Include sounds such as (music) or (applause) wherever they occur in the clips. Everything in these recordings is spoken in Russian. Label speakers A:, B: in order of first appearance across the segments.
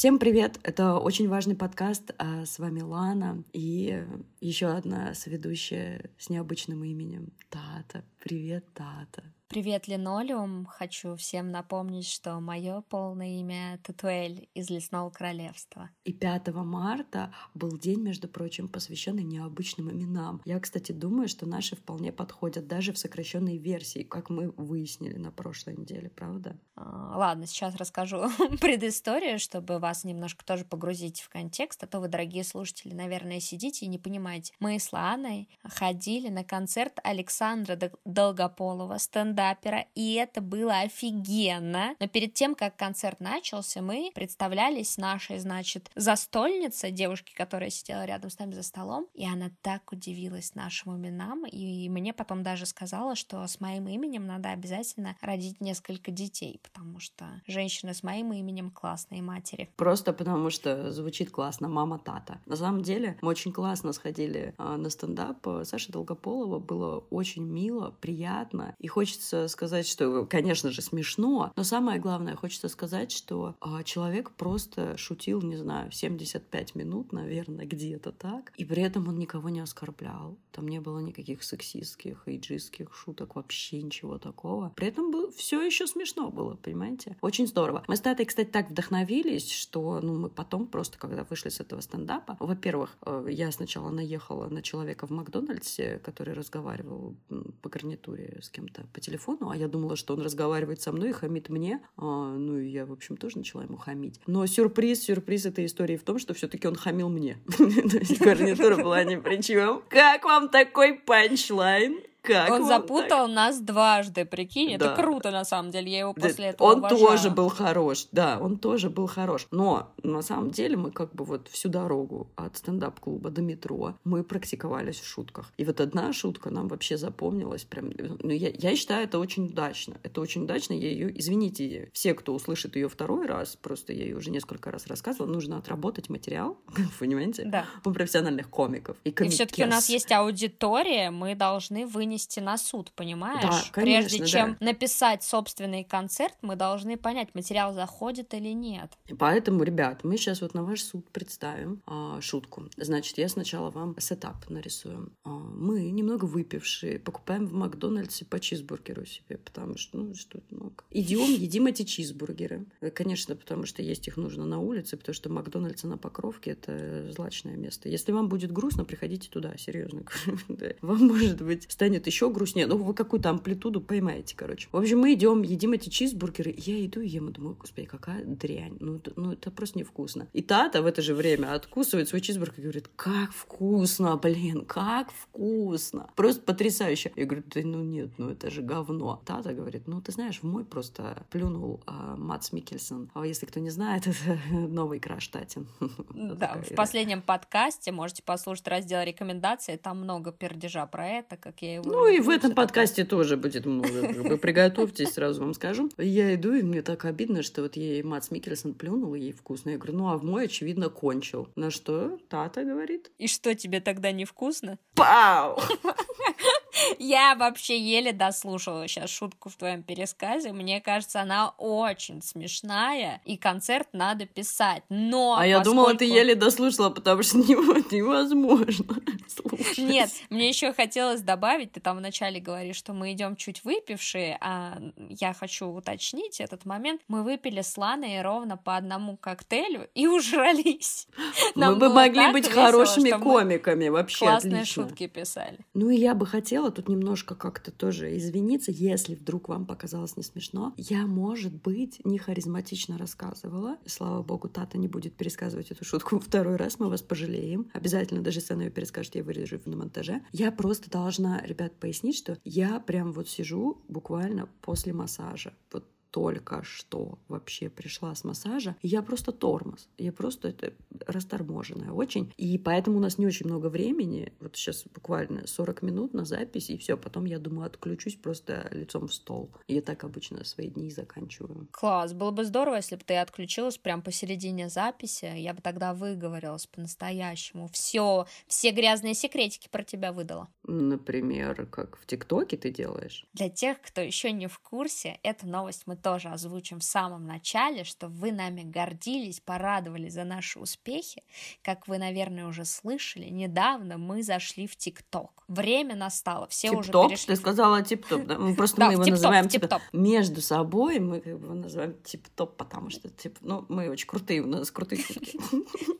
A: Всем привет! Это очень важный подкаст. А с вами Лана и еще одна соведущая с необычным именем Тата. Привет, Тата.
B: Привет, Линолеум. Хочу всем напомнить, что мое полное имя Татуэль из Лесного Королевства.
A: И 5 марта был день, между прочим, посвященный необычным именам. Я, кстати, думаю, что наши вполне подходят даже в сокращенной версии, как мы выяснили на прошлой неделе, правда?
B: А, ладно, сейчас расскажу (laughs) предысторию, чтобы вас немножко тоже погрузить в контекст, а то вы, дорогие слушатели, наверное, сидите и не понимаете. Мы с Ланой ходили на концерт Александра Долгополова, стендап стендапера, и это было офигенно. Но перед тем, как концерт начался, мы представлялись нашей, значит, застольнице, девушке, которая сидела рядом с нами за столом, и она так удивилась нашим именам, и мне потом даже сказала, что с моим именем надо обязательно родить несколько детей, потому что женщины с моим именем классные матери.
A: Просто потому что звучит классно «мама Тата». На самом деле мы очень классно сходили а, на стендап. Саша Долгополова было очень мило, приятно, и хочется хочется сказать, что, конечно же, смешно, но самое главное, хочется сказать, что а, человек просто шутил, не знаю, 75 минут, наверное, где-то так, и при этом он никого не оскорблял. Там не было никаких сексистских, эйджистских шуток, вообще ничего такого. При этом был, все еще смешно было, понимаете? Очень здорово. Мы с Татой, кстати, так вдохновились, что ну, мы потом просто, когда вышли с этого стендапа, во-первых, э, я сначала наехала на человека в Макдональдсе, который разговаривал по гарнитуре с кем-то по телефону, телефону, а я думала, что он разговаривает со мной и хамит мне. А, ну и я, в общем, тоже начала ему хамить. Но сюрприз, сюрприз этой истории в том, что все-таки он хамил мне. (laughs) Гарнитура была ни при чем. Как вам такой панчлайн? Как
B: он запутал так? нас дважды, прикинь, да. это круто на самом деле, я его после этого
A: Он
B: уважаю.
A: тоже был хорош, да, он тоже был хорош, но на самом деле мы как бы вот всю дорогу от стендап-клуба до метро мы практиковались в шутках. И вот одна шутка нам вообще запомнилась, прям, ну я, я считаю это очень удачно, это очень удачно, я ее, извините, все, кто услышит ее второй раз, просто я ее уже несколько раз рассказывала, нужно отработать материал, (laughs) понимаете,
B: да.
A: у профессиональных комиков.
B: И, и все-таки у нас есть аудитория, мы должны вынести вынести на суд, понимаешь?
A: Да, конечно,
B: Прежде чем да. написать собственный концерт, мы должны понять, материал заходит или нет.
A: И поэтому, ребят, мы сейчас вот на ваш суд представим а, шутку. Значит, я сначала вам сетап нарисую. А, мы, немного выпившие, покупаем в Макдональдсе по чизбургеру себе, потому что, ну, что ну, идем, (laughs) едим эти чизбургеры. Конечно, потому что есть их нужно на улице, потому что Макдональдс на Покровке — это злачное место. Если вам будет грустно, приходите туда, серьезно. (laughs) Вам, может быть, станет станет еще грустнее. Ну, вы какую-то амплитуду поймаете, короче. В общем, мы идем, едим эти чизбургеры. Я иду и ем, и думаю, господи, какая дрянь. Ну, это, ну, это просто невкусно. И Тата в это же время откусывает свой чизбургер и говорит, как вкусно, блин, как вкусно. Просто потрясающе. Я говорю, да ну нет, ну это же говно. Тата говорит, ну ты знаешь, в мой просто плюнул а, Мац Микельсон. А если кто не знает, (laughs) это новый краш Татин.
B: Да, в последнем подкасте можете послушать раздел рекомендаций, там много пердежа про это, как я его
A: ну и в этом подкасте тоже будет много. Вы приготовьтесь, сразу вам скажу. Я иду, и мне так обидно, что вот ей Мац Микельсон плюнул, ей вкусно. Я говорю, ну а в мой, очевидно, кончил. На что Тата говорит?
B: И что, тебе тогда невкусно?
A: Пау! (laughs) (laughs)
B: Я вообще еле дослушала сейчас шутку в твоем пересказе. Мне кажется, она очень смешная, и концерт надо писать. Но
A: А я думала, ты еле дослушала, потому что (laughs) невозможно (laughs) слушать.
B: Нет, мне еще хотелось добавить, ты там вначале говоришь, что мы идем чуть выпившие, а я хочу уточнить этот момент. Мы выпили с Ланой ровно по одному коктейлю и ужрались.
A: Мы бы могли быть хорошими комиками, вообще
B: Классные шутки писали.
A: Ну и я бы хотела тут немножко как-то тоже извиниться, если вдруг вам показалось не смешно. Я, может быть, не харизматично рассказывала. Слава богу, Тата не будет пересказывать эту шутку (laughs) второй раз, мы вас пожалеем. Обязательно, даже если она ее перескажет, я вырежу на монтаже. Я просто должна, ребят, пояснить, что я прям вот сижу буквально после массажа. Вот только что вообще пришла с массажа, я просто тормоз. Я просто это расторможенная очень. И поэтому у нас не очень много времени. Вот сейчас буквально 40 минут на запись, и все. Потом, я думаю, отключусь просто лицом в стол. И я так обычно свои дни заканчиваю.
B: Класс. Было бы здорово, если бы ты отключилась прям посередине записи. Я бы тогда выговорилась по-настоящему. Все, все грязные секретики про тебя выдала.
A: Например, как в ТикТоке ты делаешь?
B: Для тех, кто еще не в курсе, эту новость мы тоже озвучим в самом начале, что вы нами гордились, порадовались за наши успехи. Как вы, наверное, уже слышали, недавно мы зашли в ТикТок. Время настало, все уже перешли.
A: Ты сказала тип-топ, да? Мы просто мы его называем типа, между собой, мы его называем тип-топ, потому что, типа, ну, мы очень крутые, у нас крутые шутки.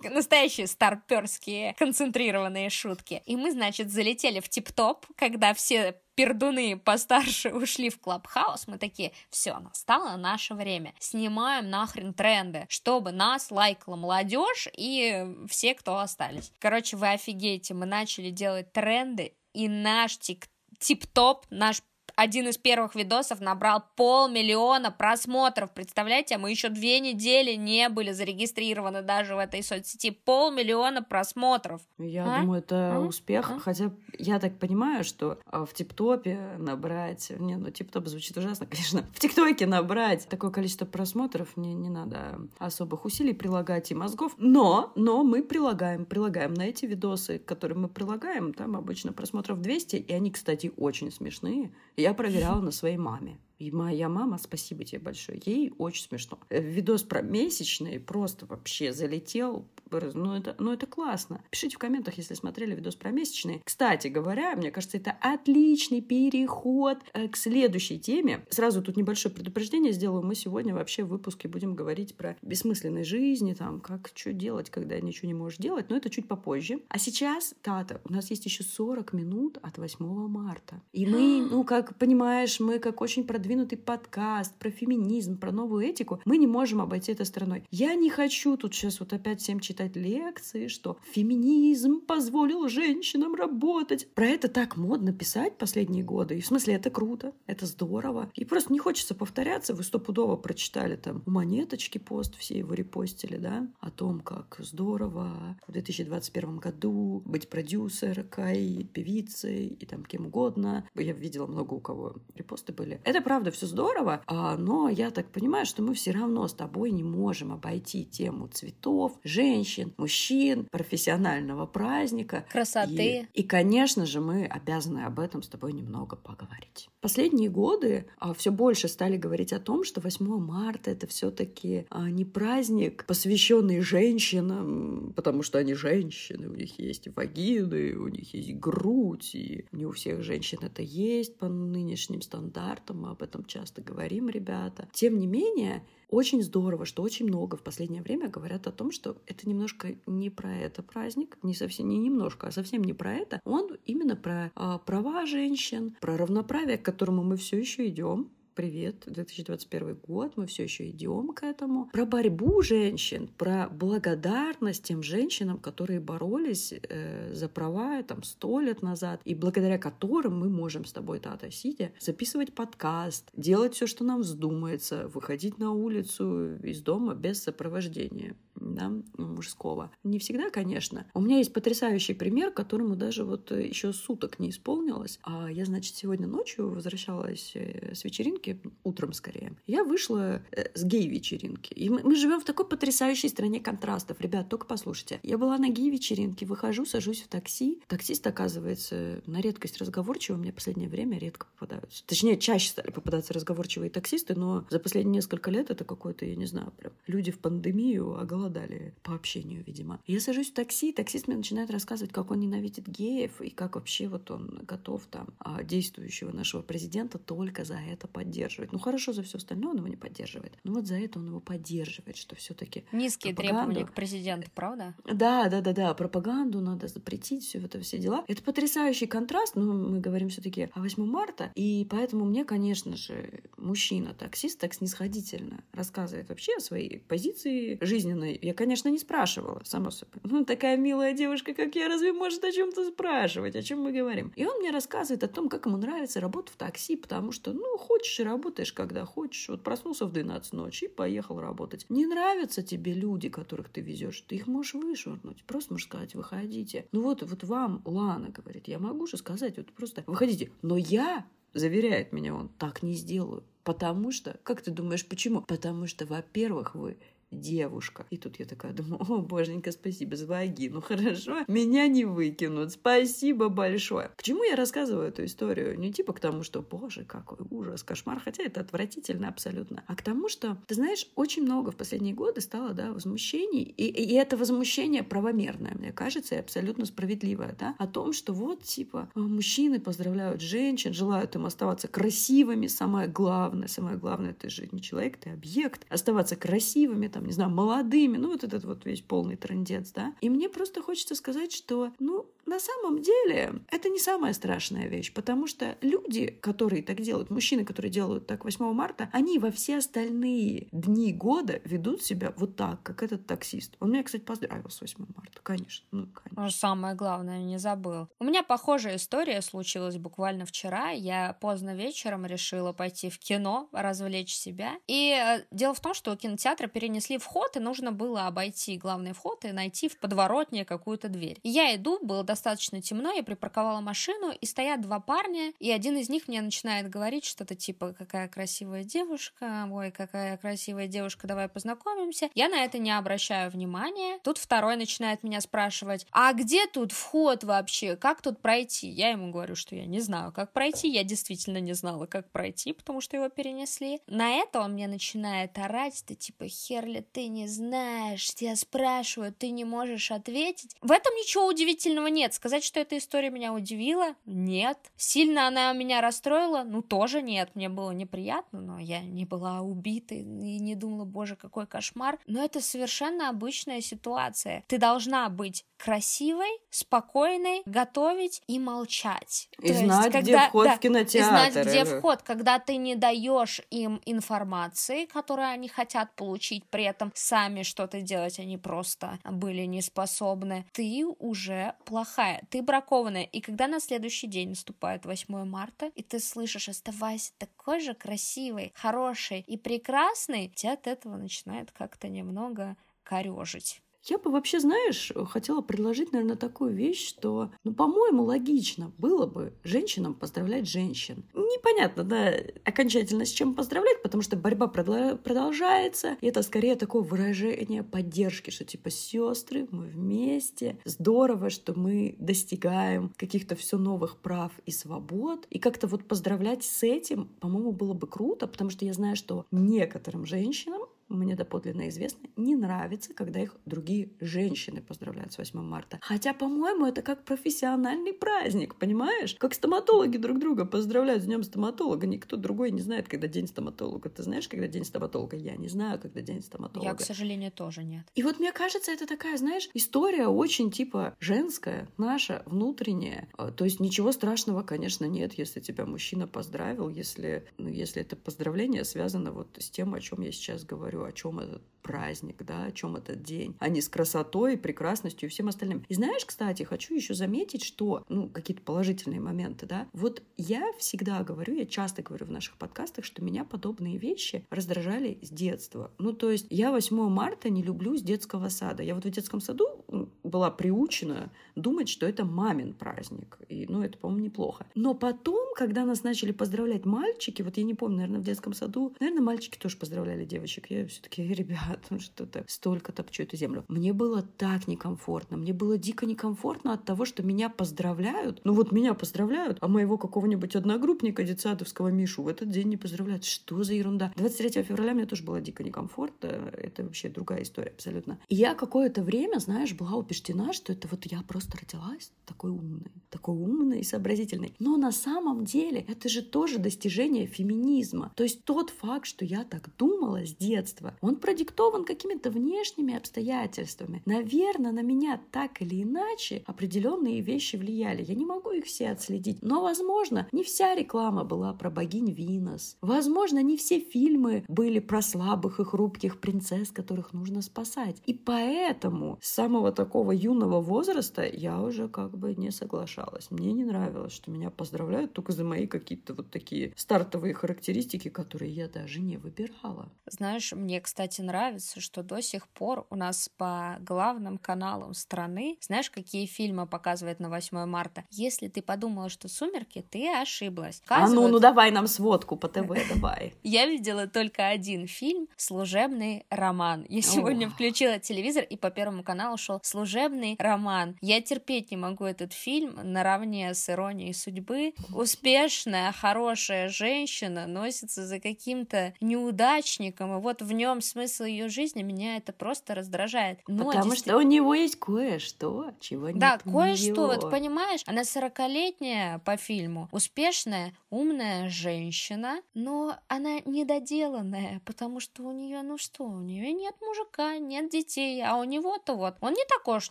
A: (laughs)
B: Настоящие старперские концентрированные шутки. И мы, значит, залетели в тип-топ, когда все пердуны постарше (laughs) ушли в Клабхаус, мы такие, все, настало наше время. Снимаем нахрен тренды, чтобы нас лайкала молодежь и все, кто остались. Короче, вы офигеете, мы начали делать тренды, и наш тип-топ, наш один из первых видосов набрал полмиллиона просмотров. Представляете, мы еще две недели не были зарегистрированы даже в этой соцсети. Полмиллиона просмотров.
A: Я а? думаю, это а? успех. А? Хотя я так понимаю, что а, в ТикТопе набрать... Не, ну ТикТоп звучит ужасно, (laughs) конечно. В ТикТоке набрать такое количество просмотров не, не надо особых усилий прилагать и мозгов. Но, но мы прилагаем, прилагаем на эти видосы, которые мы прилагаем, там обычно просмотров 200, и они, кстати, очень смешные. Я проверяла на своей маме. И моя мама, спасибо тебе большое, ей очень смешно. Э, видос про месячные просто вообще залетел. Ну это, ну, это классно. Пишите в комментах, если смотрели видос про месячные. Кстати говоря, мне кажется, это отличный переход э, к следующей теме. Сразу тут небольшое предупреждение сделаю. Мы сегодня вообще в выпуске будем говорить про бессмысленной жизни, там, как что делать, когда ничего не можешь делать. Но это чуть попозже. А сейчас, Тата, у нас есть еще 40 минут от 8 марта. И мы, (gasps) ну, как понимаешь, мы как очень продвинутые продвинутый подкаст про феминизм, про новую этику, мы не можем обойти это стороной. Я не хочу тут сейчас вот опять всем читать лекции, что феминизм позволил женщинам работать. Про это так модно писать последние годы. И в смысле, это круто, это здорово. И просто не хочется повторяться. Вы стопудово прочитали там у Монеточки пост, все его репостили, да, о том, как здорово в 2021 году быть продюсеркой, певицей и там кем угодно. Я видела много у кого репосты были. Это правда правда все здорово, а, но я так понимаю, что мы все равно с тобой не можем обойти тему цветов, женщин, мужчин, профессионального праздника.
B: Красоты.
A: И, и конечно же, мы обязаны об этом с тобой немного поговорить. Последние годы а, все больше стали говорить о том, что 8 марта это все-таки а, не праздник, посвященный женщинам, потому что они женщины, у них есть вагины, у них есть грудь, и не у всех женщин это есть по нынешним стандартам, мы об этом этом часто говорим, ребята. Тем не менее, очень здорово, что очень много в последнее время говорят о том, что это немножко не про это праздник, не совсем не немножко, а совсем не про это. Он именно про э, права женщин, про равноправие, к которому мы все еще идем привет, 2021 год, мы все еще идем к этому. Про борьбу женщин, про благодарность тем женщинам, которые боролись э, за права там сто лет назад, и благодаря которым мы можем с тобой, Тата, сидя, записывать подкаст, делать все, что нам вздумается, выходить на улицу из дома без сопровождения да, мужского. Не всегда, конечно. У меня есть потрясающий пример, которому даже вот еще суток не исполнилось. А я, значит, сегодня ночью возвращалась э, с вечеринки, утром скорее. Я вышла э, с гей-вечеринки. И мы, мы живем в такой потрясающей стране контрастов. Ребят, только послушайте. Я была на гей-вечеринке, выхожу, сажусь в такси. Таксист, оказывается, на редкость разговорчивый. Мне последнее время редко попадаются. Точнее, чаще стали попадаться разговорчивые таксисты, но за последние несколько лет это какой-то, я не знаю, прям люди в пандемию, а голод голодали по общению, видимо. Я сажусь в такси, таксист мне начинает рассказывать, как он ненавидит геев и как вообще вот он готов там а, действующего нашего президента только за это поддерживать. Ну хорошо, за все остальное он его не поддерживает. Но вот за это он его поддерживает, что все-таки
B: Низкие пропаганду... требования к президенту, правда?
A: Да, да, да, да. Пропаганду надо запретить, все это все дела. Это потрясающий контраст, но мы говорим все-таки о 8 марта, и поэтому мне, конечно же, мужчина, таксист, так снисходительно рассказывает вообще о своей позиции жизненной, Я, конечно, не спрашивала, само собой. Ну, такая милая девушка, как я, разве может о чем-то спрашивать? О чем мы говорим? И он мне рассказывает о том, как ему нравится работа в такси, потому что, ну, хочешь и работаешь, когда хочешь. Вот проснулся в 12 ночи и поехал работать. Не нравятся тебе люди, которых ты везешь, ты их можешь вышвырнуть. Просто можешь сказать, выходите. Ну вот, вот вам, Лана говорит, я могу же сказать, вот просто выходите. Но я заверяет меня он, так не сделаю. Потому что, как ты думаешь, почему? Потому что, во-первых, вы девушка. И тут я такая думаю, о, боженька, спасибо за вагину, хорошо, меня не выкинут, спасибо большое. К чему я рассказываю эту историю? Не типа к тому, что, боже, какой ужас, кошмар, хотя это отвратительно абсолютно, а к тому, что, ты знаешь, очень много в последние годы стало, да, возмущений, и, и это возмущение правомерное, мне кажется, и абсолютно справедливое, да, о том, что вот, типа, мужчины поздравляют женщин, желают им оставаться красивыми, самое главное, самое главное, ты же не человек, ты объект, оставаться красивыми, там, там, не знаю, молодыми, ну, вот этот вот весь полный трендец, да. И мне просто хочется сказать, что, ну, на самом деле это не самая страшная вещь, потому что люди, которые так делают, мужчины, которые делают так 8 марта, они во все остальные дни года ведут себя вот так, как этот таксист. Он меня, кстати, поздравил с 8 марта, конечно. Ну, конечно.
B: Самое главное, не забыл. У меня похожая история случилась буквально вчера. Я поздно вечером решила пойти в кино, развлечь себя. И э, дело в том, что кинотеатра перенесли вход, и нужно было обойти главный вход и найти в подворотне какую-то дверь. Я иду, было достаточно темно, я припарковала машину, и стоят два парня, и один из них мне начинает говорить что-то типа «какая красивая девушка», «ой, какая красивая девушка, давай познакомимся». Я на это не обращаю внимания. Тут второй начинает меня спрашивать «а где тут вход вообще? Как тут пройти?» Я ему говорю, что я не знаю, как пройти. Я действительно не знала, как пройти, потому что его перенесли. На это он мне начинает орать, ты типа «херли, ты не знаешь, тебя спрашивают, ты не можешь ответить». В этом ничего удивительного нет нет, сказать, что эта история меня удивила, нет. Сильно она меня расстроила, ну тоже нет. Мне было неприятно, но я не была убита и не думала, боже, какой кошмар. Но это совершенно обычная ситуация. Ты должна быть красивой, спокойной, готовить и молчать.
A: И То знать, есть, когда, где вход да, в кинотеатр. И
B: знать, где вход, когда ты не даешь им информации, которую они хотят получить, при этом сами что-то делать они просто были не способны, ты уже плохая, ты бракованная. И когда на следующий день наступает 8 марта, и ты слышишь, оставайся такой же красивой, хорошей и прекрасной, тебя от этого начинает как-то немного корежить.
A: Я бы вообще, знаешь, хотела предложить, наверное, такую вещь, что, ну, по-моему, логично было бы женщинам поздравлять женщин. Непонятно, да, окончательно с чем поздравлять, потому что борьба продолжается, и это скорее такое выражение поддержки, что типа сестры, мы вместе, здорово, что мы достигаем каких-то все новых прав и свобод, и как-то вот поздравлять с этим, по-моему, было бы круто, потому что я знаю, что некоторым женщинам мне доподлинно известно, не нравится, когда их другие женщины поздравляют с 8 марта. Хотя, по-моему, это как профессиональный праздник, понимаешь? Как стоматологи друг друга поздравляют с днем стоматолога. Никто другой не знает, когда день стоматолога. Ты знаешь, когда день стоматолога? Я не знаю, когда день стоматолога.
B: Я, к сожалению, тоже нет.
A: И вот мне кажется, это такая, знаешь, история очень типа женская, наша, внутренняя. А, то есть ничего страшного, конечно, нет, если тебя мужчина поздравил, если, ну, если это поздравление связано вот с тем, о чем я сейчас говорю о чем этот праздник, да, о чем этот день, а не с красотой, прекрасностью и всем остальным. И знаешь, кстати, хочу еще заметить, что, ну, какие-то положительные моменты, да, вот я всегда говорю, я часто говорю в наших подкастах, что меня подобные вещи раздражали с детства. Ну, то есть я 8 марта не люблю с детского сада. Я вот в детском саду была приучена думать, что это мамин праздник. И, ну, это, по-моему, неплохо. Но потом, когда нас начали поздравлять мальчики, вот я не помню, наверное, в детском саду, наверное, мальчики тоже поздравляли девочек. Я все-таки, (laughs) ребят, ну что-то столько топчу эту землю. Мне было так некомфортно, мне было дико некомфортно от того, что меня поздравляют. Ну вот меня поздравляют, а моего какого-нибудь одногруппника детсадовского Мишу в этот день не поздравляют. Что за ерунда? 23 февраля мне тоже было дико некомфортно. Это вообще другая история абсолютно. И я какое-то время, знаешь, была убеждена, что это вот я просто родилась такой умной, такой умной и сообразительной. Но на самом деле это же тоже достижение феминизма. То есть тот факт, что я так думала с детства, он продиктован какими-то внешними обстоятельствами. Наверное, на меня так или иначе определенные вещи влияли. Я не могу их все отследить. Но, возможно, не вся реклама была про богинь Винос. Возможно, не все фильмы были про слабых и хрупких принцесс, которых нужно спасать. И поэтому с самого такого юного возраста я уже как бы не соглашалась. Мне не нравилось, что меня поздравляют только за мои какие-то вот такие стартовые характеристики, которые я даже не выбирала.
B: Знаешь, мне, кстати, нравится, что до сих пор у нас по главным каналам страны, знаешь, какие фильмы показывают на 8 марта? Если ты подумала, что «Сумерки», ты ошиблась.
A: А ну, ну давай нам сводку по ТВ, (laughs) давай.
B: Я видела только один фильм «Служебный роман». Я сегодня включила телевизор, и по Первому каналу шел «Служебный роман». Я терпеть не могу этот фильм наравне с «Иронией судьбы». Успешная, хорошая женщина носится за каким-то неудачником, и вот в нем смысл ее жизни меня это просто раздражает.
A: Но Потому действительно... что у него есть кое-что, чего нет
B: Да, кое-что, вот понимаешь, она сорокалетняя по фильму, успешная, умная женщина, но она недоделанная, потому что у нее, ну что, у нее нет мужика, нет детей, а у него-то вот, он не такой уж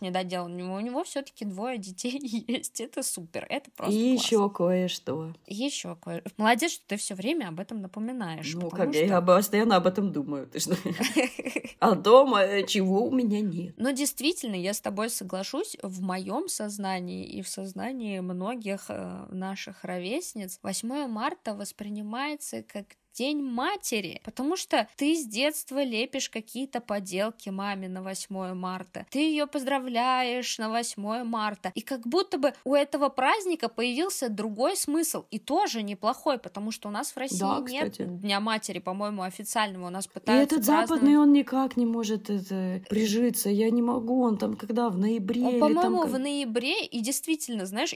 B: недоделанный, у него все-таки двое детей (laughs) есть, это супер, это просто
A: И еще кое-что.
B: Еще кое Молодец, что ты все время об этом напоминаешь.
A: Ну, как что... я постоянно об этом думаю, что? (laughs) А дома э, чего у меня нет.
B: Но действительно, я с тобой соглашусь, в моем сознании и в сознании многих э, наших ровесниц 8 марта воспринимается как День матери, потому что ты с детства лепишь какие-то поделки маме на 8 марта, ты ее поздравляешь на 8 марта, и как будто бы у этого праздника появился другой смысл, и тоже неплохой, потому что у нас в России да, нет Дня матери, по-моему, официального, у нас пытаются
A: И этот праздновать... западный, он никак не может это прижиться, я не могу, он там когда, в ноябре? Он,
B: по-моему,
A: там...
B: в ноябре, и действительно, знаешь,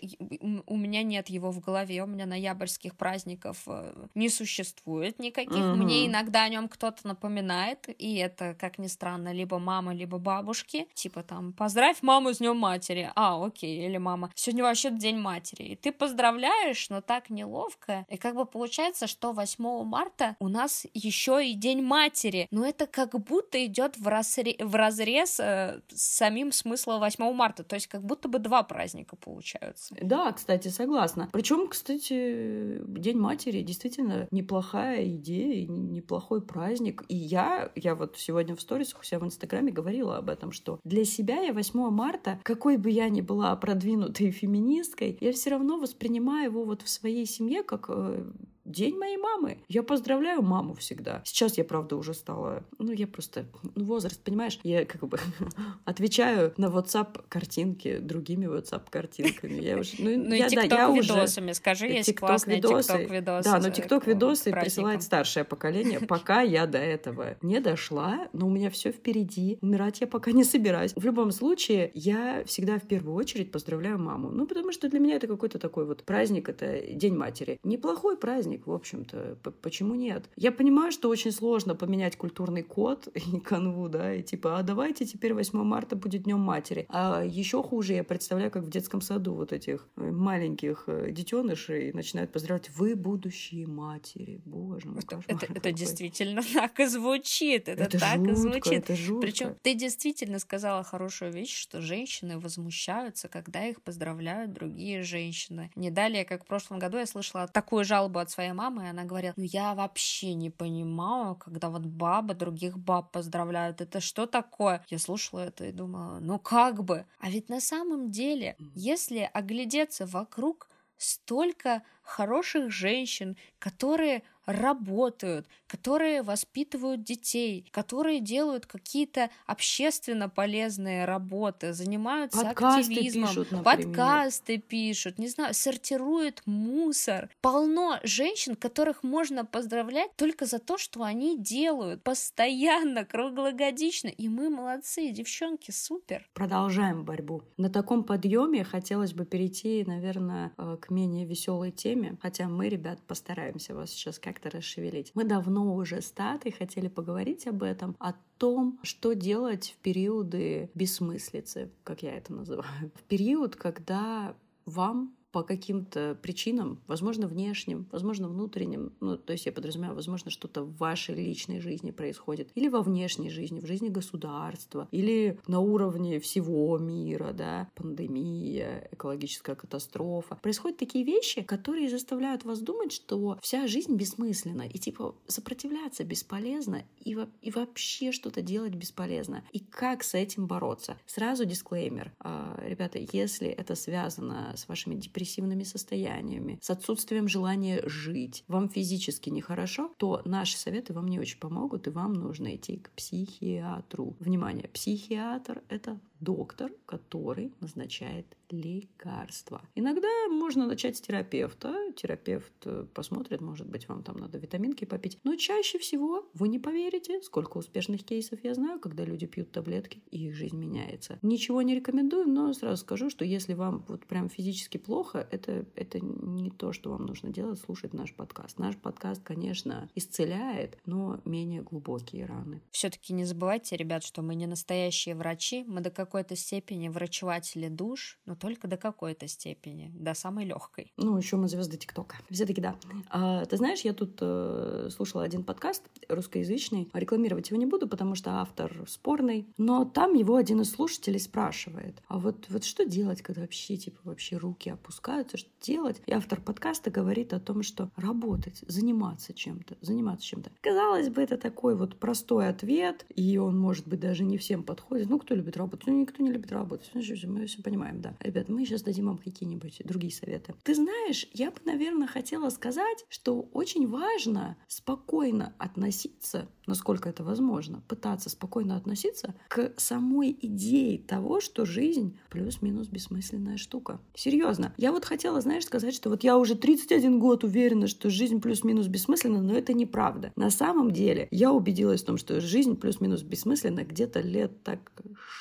B: у меня нет его в голове, у меня ноябрьских праздников э, не существует, существует никаких. Угу. Мне иногда о нем кто-то напоминает, и это, как ни странно, либо мама, либо бабушки. Типа там, поздравь маму с днем матери. А, окей, или мама, сегодня вообще день матери. И ты поздравляешь, но так неловко. И как бы получается, что 8 марта у нас еще и день матери. Но это как будто идет в, разре... в разрез э, с самим смыслом 8 марта. То есть как будто бы два праздника получаются.
A: Да, кстати, согласна. Причем, кстати, День матери действительно неплохая неплохая идея, неплохой праздник. И я, я вот сегодня в сторисах у себя в Инстаграме говорила об этом, что для себя я 8 марта, какой бы я ни была продвинутой (laughs) феминисткой, я все равно воспринимаю его вот в своей семье как э, День моей мамы. Я поздравляю маму всегда. Сейчас я, правда, уже стала... Ну, я просто... Ну, возраст, понимаешь? Я как бы (laughs) отвечаю на WhatsApp картинки другими WhatsApp картинками. Я уже...
B: Ну, ну я, и TikTok да, видосами. Уже... Скажи, есть TikTok классные TikTok видосы.
A: Да, но TikTok видосы присылает старшее поколение. (laughs) Пока я до этого не дошла, но у меня все впереди. Умирать я пока не собираюсь. В любом случае, я всегда в первую очередь поздравляю маму. Ну, потому что для меня это какой-то такой вот праздник, это День матери. Неплохой праздник, праздник, в общем-то. Почему нет? Я понимаю, что очень сложно поменять культурный код (laughs) и канву, да, и типа, а давайте теперь 8 марта будет Днем матери. А еще хуже я представляю, как в детском саду вот этих э, маленьких э, детенышей начинают поздравлять «Вы будущие матери». Боже мой,
B: Это, это, это действительно (laughs) так и звучит. Это, это так жутко, и звучит. Это жутко. Причем ты действительно сказала хорошую вещь, что женщины возмущаются, когда их поздравляют другие женщины. Не далее, как в прошлом году я слышала такую жалобу от своей своей мамой, и она говорила, ну я вообще не понимаю, когда вот бабы других баб поздравляют, это что такое? Я слушала это и думала, ну как бы. А ведь на самом деле, если оглядеться вокруг, столько хороших женщин, которые работают, которые воспитывают детей, которые делают какие-то общественно полезные работы, занимаются подкасты активизмом, пишут, подкасты пишут, не знаю, сортируют мусор. Полно женщин, которых можно поздравлять только за то, что они делают постоянно, круглогодично. И мы молодцы, девчонки, супер.
A: Продолжаем борьбу. На таком подъеме хотелось бы перейти, наверное, э, к менее веселой теме, хотя мы, ребят, постараемся вас сейчас как как-то расшевелить. Мы давно уже с Татой хотели поговорить об этом, о том, что делать в периоды бессмыслицы, как я это называю. В период, когда вам по каким-то причинам, возможно, внешним, возможно, внутренним, ну, то есть я подразумеваю, возможно, что-то в вашей личной жизни происходит, или во внешней жизни, в жизни государства, или на уровне всего мира, да, пандемия, экологическая катастрофа. Происходят такие вещи, которые заставляют вас думать, что вся жизнь бессмысленна, и типа сопротивляться бесполезно, и, и вообще что-то делать бесполезно. И как с этим бороться? Сразу дисклеймер. А, ребята, если это связано с вашими депрессиями, депрессивными состояниями, с отсутствием желания жить, вам физически нехорошо, то наши советы вам не очень помогут, и вам нужно идти к психиатру. Внимание, психиатр — это доктор, который назначает лекарства. Иногда можно начать с терапевта. Терапевт э, посмотрит, может быть, вам там надо витаминки попить. Но чаще всего вы не поверите, сколько успешных кейсов я знаю, когда люди пьют таблетки, и их жизнь меняется. Ничего не рекомендую, но сразу скажу, что если вам вот прям физически плохо, это, это не то, что вам нужно делать, слушать наш подкаст. Наш подкаст, конечно, исцеляет, но менее глубокие раны.
B: Все-таки не забывайте, ребят, что мы не настоящие врачи, мы до какой-то степени врачеватели душ, но только до какой-то степени, до самой легкой.
A: Ну, еще мы звезды ТикТока. Все-таки да. А, ты знаешь, я тут э, слушала один подкаст русскоязычный. Рекламировать его не буду, потому что автор спорный. Но там его один из слушателей спрашивает, а вот, вот что делать, когда вообще, типа, вообще руки опускаются, что делать? И автор подкаста говорит о том, что работать, заниматься чем-то, заниматься чем-то. Казалось бы, это такой вот простой ответ, и он, может быть, даже не всем подходит. Ну, кто любит работать? Ну, никто не любит работать. Мы все понимаем, да ребят, мы сейчас дадим вам какие-нибудь другие советы. Ты знаешь, я бы, наверное, хотела сказать, что очень важно спокойно относиться, насколько это возможно, пытаться спокойно относиться к самой идее того, что жизнь плюс-минус бессмысленная штука. Серьезно. Я вот хотела, знаешь, сказать, что вот я уже 31 год уверена, что жизнь плюс-минус бессмысленна, но это неправда. На самом деле я убедилась в том, что жизнь плюс-минус бессмысленна где-то лет так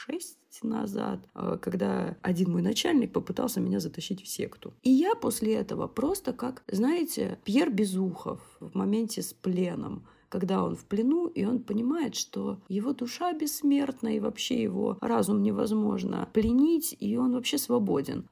A: 6 назад, э, когда один мой начальник попытался меня затащить в секту. И я после этого просто как, знаете, Пьер Безухов в моменте с пленом когда он в плену, и он понимает, что его душа бессмертна, и вообще его разум невозможно пленить, и он вообще свободен.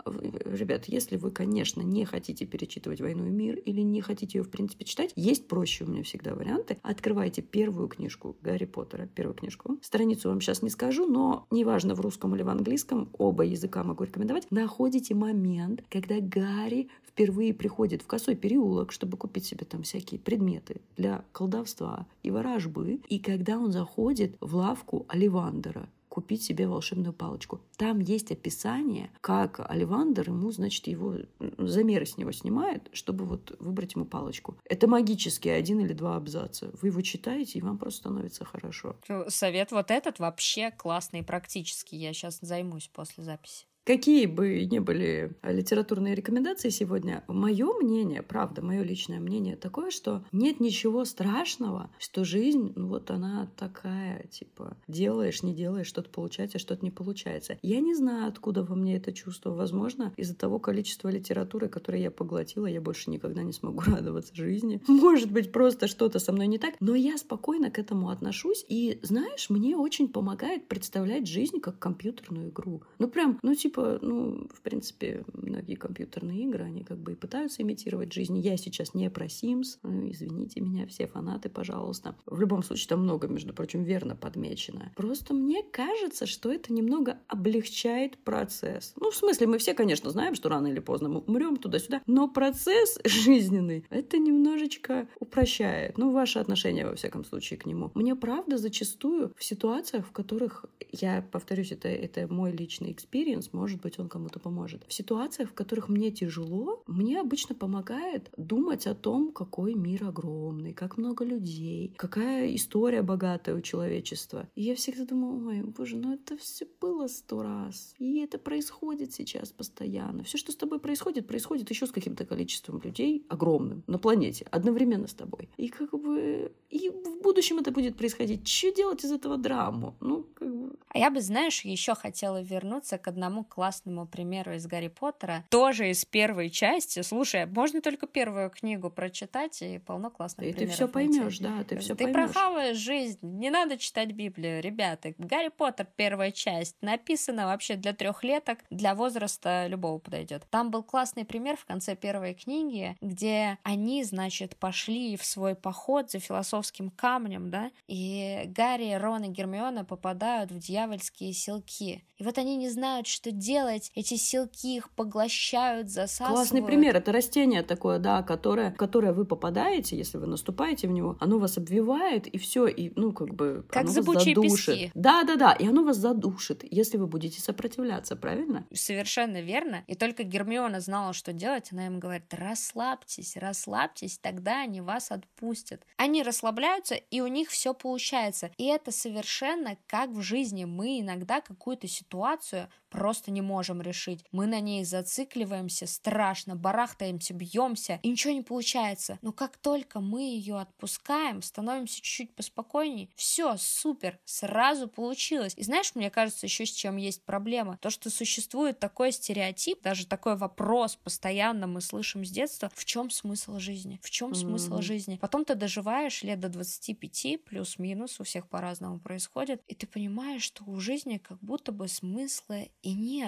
A: Ребят, если вы, конечно, не хотите перечитывать «Войну и мир» или не хотите ее, в принципе, читать, есть проще у меня всегда варианты. Открывайте первую книжку Гарри Поттера, первую книжку. Страницу вам сейчас не скажу, но неважно, в русском или в английском, оба языка могу рекомендовать, находите момент, когда Гарри впервые приходит в косой переулок, чтобы купить себе там всякие предметы для колдовства и ворожбы. И когда он заходит в лавку Оливандера, купить себе волшебную палочку. Там есть описание, как Оливандер ему, значит, его замеры с него снимает, чтобы вот выбрать ему палочку. Это магически один или два абзаца. Вы его читаете, и вам просто становится хорошо.
B: Совет вот этот вообще классный и практический. Я сейчас займусь после записи.
A: Какие бы ни были литературные рекомендации сегодня, мое мнение, правда, мое личное мнение такое, что нет ничего страшного, что жизнь, ну вот она такая, типа, делаешь, не делаешь, что-то получается, что-то не получается. Я не знаю, откуда во мне это чувство. Возможно, из-за того количества литературы, которое я поглотила, я больше никогда не смогу (laughs) радоваться жизни. Может быть, просто что-то со мной не так, но я спокойно к этому отношусь. И, знаешь, мне очень помогает представлять жизнь как компьютерную игру. Ну, прям, ну, типа, типа, ну, в принципе, многие компьютерные игры, они как бы и пытаются имитировать жизнь. Я сейчас не про Sims, ну, извините меня, все фанаты, пожалуйста. В любом случае, там много, между прочим, верно подмечено. Просто мне кажется, что это немного облегчает процесс. Ну, в смысле, мы все, конечно, знаем, что рано или поздно мы умрем туда-сюда, но процесс (laughs) жизненный это немножечко упрощает. Ну, ваше отношение, во всяком случае, к нему. Мне правда зачастую в ситуациях, в которых, я повторюсь, это, это мой личный experience, может быть, он кому-то поможет. В ситуациях, в которых мне тяжело, мне обычно помогает думать о том, какой мир огромный, как много людей, какая история богатая у человечества. И я всегда думаю, ой, боже, ну это все было сто раз. И это происходит сейчас постоянно. Все, что с тобой происходит, происходит еще с каким-то количеством людей огромным на планете, одновременно с тобой. И как бы... И в будущем это будет происходить. Что делать из этого драму? Ну, как бы...
B: А я бы, знаешь, еще хотела вернуться к одному классному примеру из Гарри Поттера, тоже из первой части. Слушай, можно только первую книгу прочитать, и полно классных
A: и
B: примеров.
A: ты все поймешь, да, ты все
B: поймешь. Ты прохаваешь жизнь, не надо читать Библию, ребята. Гарри Поттер первая часть написана вообще для трехлеток, для возраста любого подойдет. Там был классный пример в конце первой книги, где они, значит, пошли в свой поход за философским камнем, да, и Гарри, Рон и Гермиона попадают в дьявольские селки. И вот они не знают, что делать. Эти селки их поглощают, засасывают.
A: Классный пример. Это растение такое, да, которое, в которое вы попадаете, если вы наступаете в него, оно вас обвивает, и все, и, ну, как бы,
B: как
A: оно
B: вас
A: задушит.
B: Пески.
A: Да, да, да, и оно вас задушит, если вы будете сопротивляться, правильно?
B: Совершенно верно. И только Гермиона знала, что делать. Она им говорит, расслабьтесь, расслабьтесь, тогда они вас отпустят. Они расслабляются, и у них все получается. И это совершенно как в жизни. Мы иногда какую-то ситуацию просто не можем решить. Мы на ней зацикливаемся, страшно, барахтаемся, бьемся, и ничего не получается. Но как только мы ее отпускаем, становимся чуть-чуть поспокойнее, все, супер, сразу получилось. И знаешь, мне кажется, еще с чем есть проблема. То, что существует такой стереотип, даже такой вопрос постоянно мы слышим с детства, в чем смысл жизни? В чем mm-hmm. смысл жизни? Потом ты доживаешь лет до 25, плюс-минус, у всех по-разному происходит, и ты понимаешь, что у жизни как будто бы смысла и нет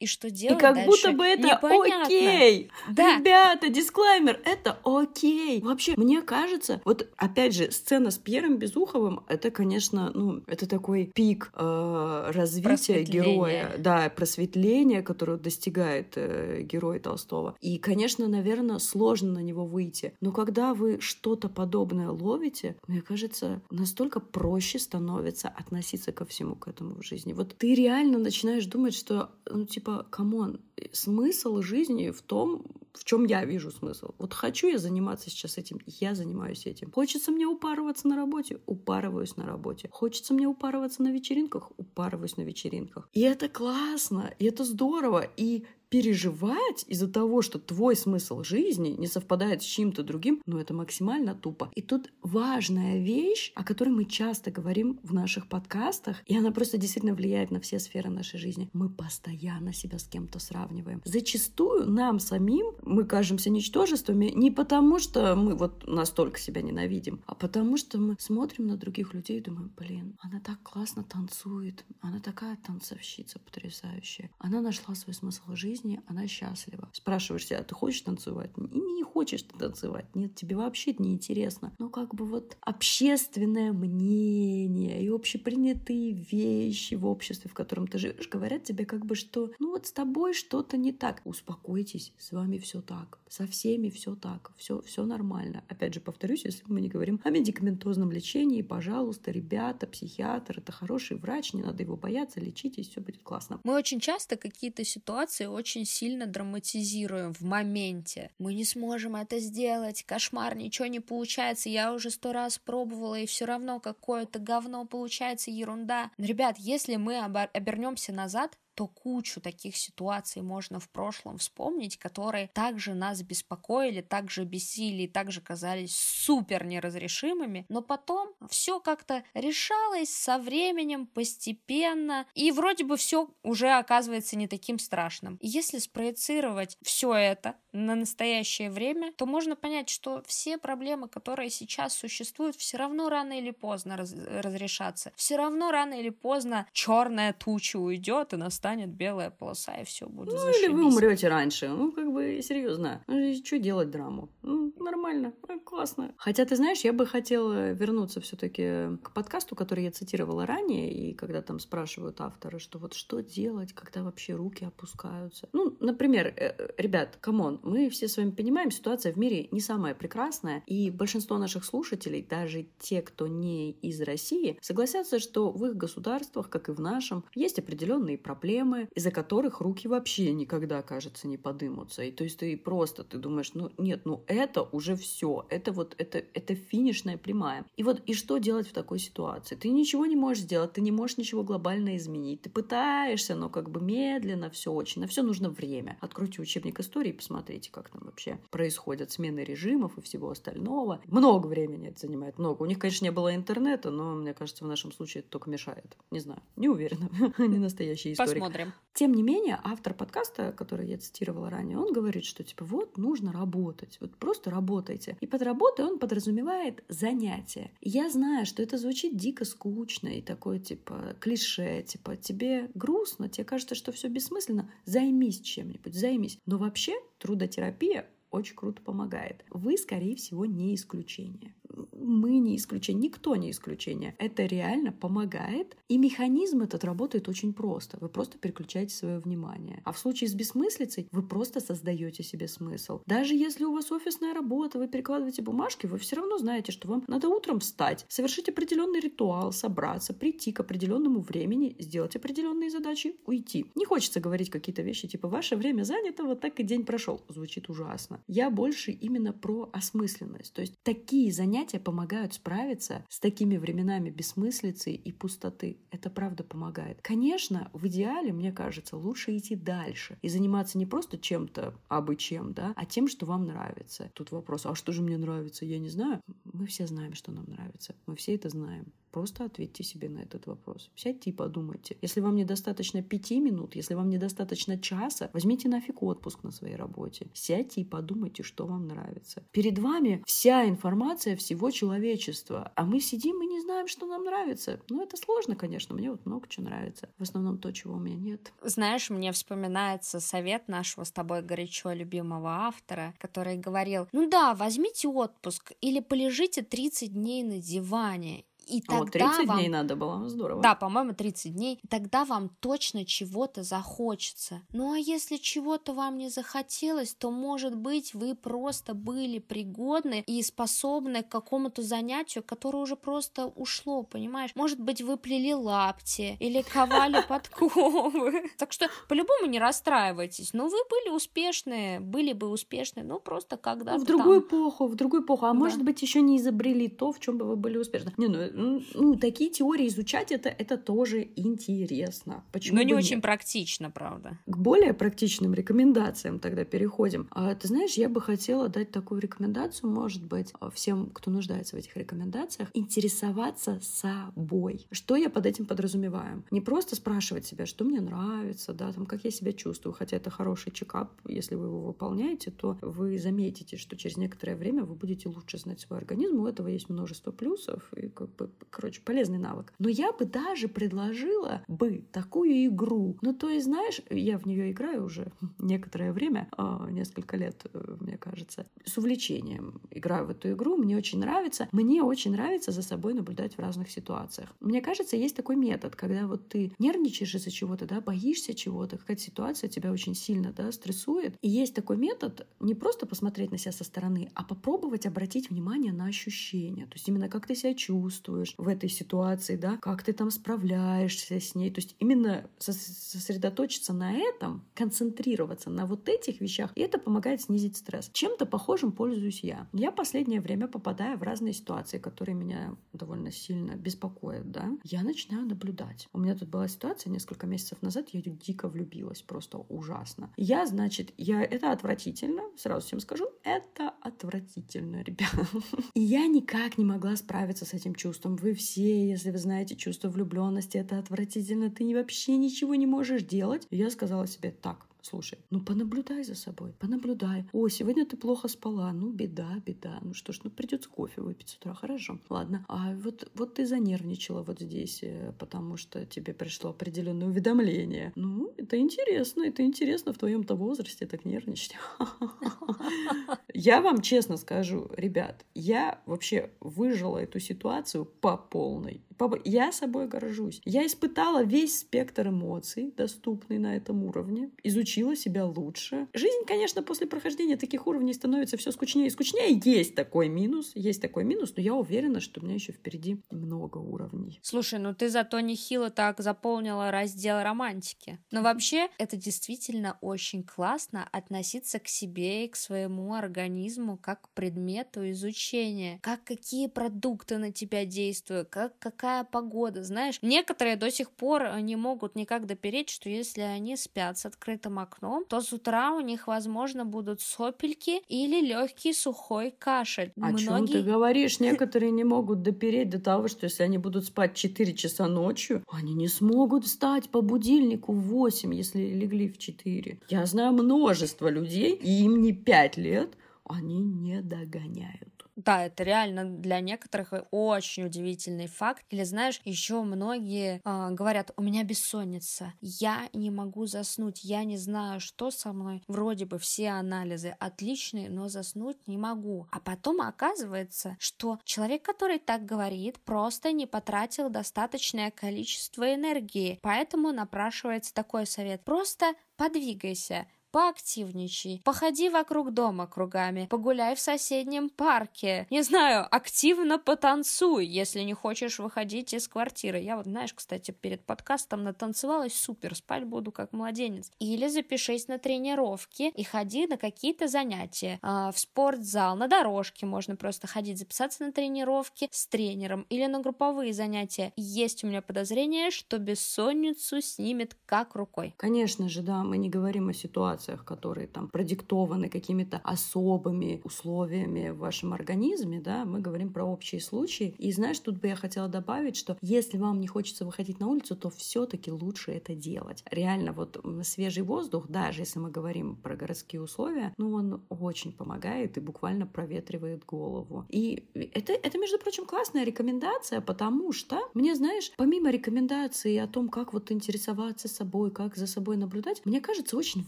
B: и что делать
A: И как
B: дальше,
A: будто бы это
B: непонятно.
A: окей.
B: Да.
A: Ребята, дисклаймер, это окей. Вообще, мне кажется, вот опять же, сцена с Пьером Безуховым, это, конечно, ну, это такой пик э, развития героя, да, просветления, которого достигает э, герой Толстого. И, конечно, наверное, сложно на него выйти. Но когда вы что-то подобное ловите, мне кажется, настолько проще становится относиться ко всему к этому в жизни. Вот ты реально начинаешь думать, что, ну, типа, come on, смысл жизни в том, в чем я вижу смысл. Вот хочу я заниматься сейчас этим, я занимаюсь этим. Хочется мне упарываться на работе, упарываюсь на работе. Хочется мне упарываться на вечеринках, упарываюсь на вечеринках. И это классно, и это здорово. И переживать из-за того, что твой смысл жизни не совпадает с чем-то другим, ну это максимально тупо. И тут важная вещь, о которой мы часто говорим в наших подкастах, и она просто действительно влияет на все сферы нашей жизни. Мы постоянно себя с кем-то сравниваем. Зачастую нам самим мы кажемся ничтожествами не потому, что мы вот настолько себя ненавидим, а потому что мы смотрим на других людей и думаем, блин, она так классно танцует, она такая танцовщица потрясающая, она нашла свой смысл жизни, жизни она счастлива. Спрашиваешь себя, ты хочешь танцевать? И не хочешь ты танцевать. Нет, тебе вообще это неинтересно. Но как бы вот общественное мнение и общепринятые вещи в обществе, в котором ты живешь, говорят тебе как бы, что ну вот с тобой что-то не так. Успокойтесь, с вами все так. Со всеми все так. Все, все нормально. Опять же, повторюсь, если мы не говорим о медикаментозном лечении, пожалуйста, ребята, психиатр, это хороший врач, не надо его бояться, лечитесь, все будет классно.
B: Мы очень часто какие-то ситуации очень очень сильно драматизируем в моменте. Мы не сможем это сделать, кошмар, ничего не получается, я уже сто раз пробовала, и все равно какое-то говно получается, ерунда. Но, ребят, если мы обернемся назад, то кучу таких ситуаций можно в прошлом вспомнить, которые также нас беспокоили, также бесили и также казались супер неразрешимыми, но потом все как-то решалось со временем, постепенно, и вроде бы все уже оказывается не таким страшным. Если спроецировать все это на настоящее время, то можно понять, что все проблемы, которые сейчас существуют, все равно рано или поздно раз разрешатся. Все равно рано или поздно черная туча уйдет и настанет станет белая полоса, и все будет
A: Ну,
B: зашибись.
A: или вы умрете раньше. Ну, как бы, серьезно. Ну, что делать драму? Ну, нормально, ну, классно. Хотя, ты знаешь, я бы хотела вернуться все таки к подкасту, который я цитировала ранее, и когда там спрашивают авторы, что вот что делать, когда вообще руки опускаются. Ну, например, э, ребят, come on, мы все с вами понимаем, ситуация в мире не самая прекрасная, и большинство наших слушателей, даже те, кто не из России, согласятся, что в их государствах, как и в нашем, есть определенные проблемы, проблемы, из-за которых руки вообще никогда, кажется, не подымутся. И то есть ты просто, ты думаешь, ну нет, ну это уже все, это вот, это, это финишная прямая. И вот, и что делать в такой ситуации? Ты ничего не можешь сделать, ты не можешь ничего глобально изменить. Ты пытаешься, но как бы медленно все очень. На все нужно время. Откройте учебник истории, посмотрите, как там вообще происходят смены режимов и всего остального. Много времени это занимает, много. У них, конечно, не было интернета, но мне кажется, в нашем случае это только мешает. Не знаю, не уверена. (laughs) не настоящая история
B: Посмотрим.
A: Тем не менее, автор подкаста, который я цитировала ранее, он говорит, что типа вот нужно работать, вот просто работайте. И под работой он подразумевает занятие. И я знаю, что это звучит дико скучно и такое типа клише, типа тебе грустно, тебе кажется, что все бессмысленно, займись чем-нибудь, займись. Но вообще трудотерапия очень круто помогает. Вы, скорее всего, не исключение мы не исключение, никто не исключение. Это реально помогает. И механизм этот работает очень просто. Вы просто переключаете свое внимание. А в случае с бессмыслицей вы просто создаете себе смысл. Даже если у вас офисная работа, вы перекладываете бумажки, вы все равно знаете, что вам надо утром встать, совершить определенный ритуал, собраться, прийти к определенному времени, сделать определенные задачи, уйти. Не хочется говорить какие-то вещи типа «ваше время занято, вот так и день прошел». Звучит ужасно. Я больше именно про осмысленность. То есть такие занятия помогают справиться с такими временами бессмыслицы и пустоты. Это правда помогает. Конечно, в идеале, мне кажется, лучше идти дальше и заниматься не просто чем-то, а бы чем, да, а тем, что вам нравится. Тут вопрос, а что же мне нравится? Я не знаю. Мы все знаем, что нам нравится. Мы все это знаем. Просто ответьте себе на этот вопрос. Сядьте и подумайте. Если вам недостаточно пяти минут, если вам недостаточно часа, возьмите нафиг отпуск на своей работе. Сядьте и подумайте, что вам нравится. Перед вами вся информация всего человечества, а мы сидим и не знаем, что нам нравится. Ну, это сложно, конечно. Мне вот много чего нравится. В основном то, чего у меня нет.
B: Знаешь, мне вспоминается совет нашего с тобой горячо любимого автора, который говорил, ну да, возьмите отпуск или полежите 30 дней на диване и тогда
A: О, 30
B: вам...
A: дней надо было, здорово.
B: Да, по-моему, 30 дней. Тогда вам точно чего-то захочется. Ну а если чего-то вам не захотелось, то, может быть, вы просто были пригодны и способны к какому-то занятию, которое уже просто ушло, понимаешь? Может быть, вы плели лапти или ковали (laughs) подковы. Так что по-любому не расстраивайтесь. Ну, вы были успешные, были бы успешны, ну, просто когда-то
A: В другую эпоху, в другую эпоху. А может быть, еще не изобрели то, в чем бы вы были успешны. Не, ну ну, такие теории изучать это, это тоже интересно. Почему
B: Но не очень
A: нет?
B: практично, правда.
A: К более практичным рекомендациям тогда переходим. А, ты знаешь, я бы хотела дать такую рекомендацию, может быть, всем, кто нуждается в этих рекомендациях, интересоваться собой. Что я под этим подразумеваю? Не просто спрашивать себя, что мне нравится, да, там, как я себя чувствую, хотя это хороший чекап, если вы его выполняете, то вы заметите, что через некоторое время вы будете лучше знать свой организм, у этого есть множество плюсов, и как бы короче, полезный навык. Но я бы даже предложила бы такую игру. Ну, то есть, знаешь, я в нее играю уже (laughs) некоторое время, а, несколько лет, э, мне кажется, с увлечением играю в эту игру. Мне очень нравится. Мне очень нравится за собой наблюдать в разных ситуациях. Мне кажется, есть такой метод, когда вот ты нервничаешь из-за чего-то, да, боишься чего-то, какая-то ситуация тебя очень сильно, да, стрессует. И есть такой метод не просто посмотреть на себя со стороны, а попробовать обратить внимание на ощущения. То есть именно как ты себя чувствуешь, чувствуешь в этой ситуации, да, как ты там справляешься с ней. То есть именно сосредоточиться на этом, концентрироваться на вот этих вещах, и это помогает снизить стресс. Чем-то похожим пользуюсь я. Я последнее время попадаю в разные ситуации, которые меня довольно сильно беспокоят, да. Я начинаю наблюдать. У меня тут была ситуация несколько месяцев назад, я дико влюбилась, просто ужасно. Я, значит, я это отвратительно, сразу всем скажу, это отвратительно, ребят. (laughs) И я никак не могла справиться с этим чувством чувством. Вы все, если вы знаете чувство влюбленности, это отвратительно. Ты вообще ничего не можешь делать. И я сказала себе, так, Слушай, ну понаблюдай за собой, понаблюдай. О, сегодня ты плохо спала, ну беда, беда. Ну что ж, ну придется кофе выпить с утра, хорошо. Ладно, а вот, вот ты занервничала вот здесь, э, потому что тебе пришло определенное уведомление. Ну, это интересно, это интересно в твоем-то возрасте так нервничать. (laughs) Я вам честно скажу, ребят, я вообще выжила эту ситуацию по полной. Я собой горжусь. Я испытала весь спектр эмоций, доступный на этом уровне, изучила себя лучше. Жизнь, конечно, после прохождения таких уровней становится все скучнее и скучнее. Есть такой минус, есть такой минус, но я уверена, что у меня еще впереди много уровней.
B: Слушай, ну ты зато нехило так заполнила раздел романтики. Но вообще это действительно очень классно относиться к себе и к своему организму как к предмету изучения. Как какие продукты на тебя действуют, как какая какая погода, знаешь. Некоторые до сих пор э, не могут никак допереть, что если они спят с открытым окном, то с утра у них, возможно, будут сопельки или легкий сухой кашель.
A: О Многие... чем ты говоришь? (laughs) Некоторые не могут допереть до того, что если они будут спать 4 часа ночью, они не смогут встать по будильнику в 8, если легли в 4. Я знаю множество людей, и им не 5 лет, они не догоняют.
B: Да, это реально для некоторых очень удивительный факт. Или знаешь, еще многие э, говорят, у меня бессонница, я не могу заснуть, я не знаю, что со мной. Вроде бы все анализы отличные, но заснуть не могу. А потом оказывается, что человек, который так говорит, просто не потратил достаточное количество энергии. Поэтому напрашивается такой совет. Просто подвигайся, поактивничай, походи вокруг дома кругами, погуляй в соседнем парке, не знаю, активно потанцуй, если не хочешь выходить из квартиры. Я вот, знаешь, кстати, перед подкастом натанцевалась супер, спать буду как младенец. Или запишись на тренировки и ходи на какие-то занятия, а, в спортзал, на дорожке можно просто ходить, записаться на тренировки с тренером или на групповые занятия. Есть у меня подозрение, что бессонницу снимет как рукой.
A: Конечно же, да, мы не говорим о ситуации ситуациях, которые там продиктованы какими-то особыми условиями в вашем организме, да, мы говорим про общие случаи. И знаешь, тут бы я хотела добавить, что если вам не хочется выходить на улицу, то все-таки лучше это делать. Реально, вот свежий воздух, даже если мы говорим про городские условия, ну, он очень помогает и буквально проветривает голову. И это, это между прочим, классная рекомендация, потому что мне, знаешь, помимо рекомендаций о том, как вот интересоваться собой, как за собой наблюдать, мне кажется, очень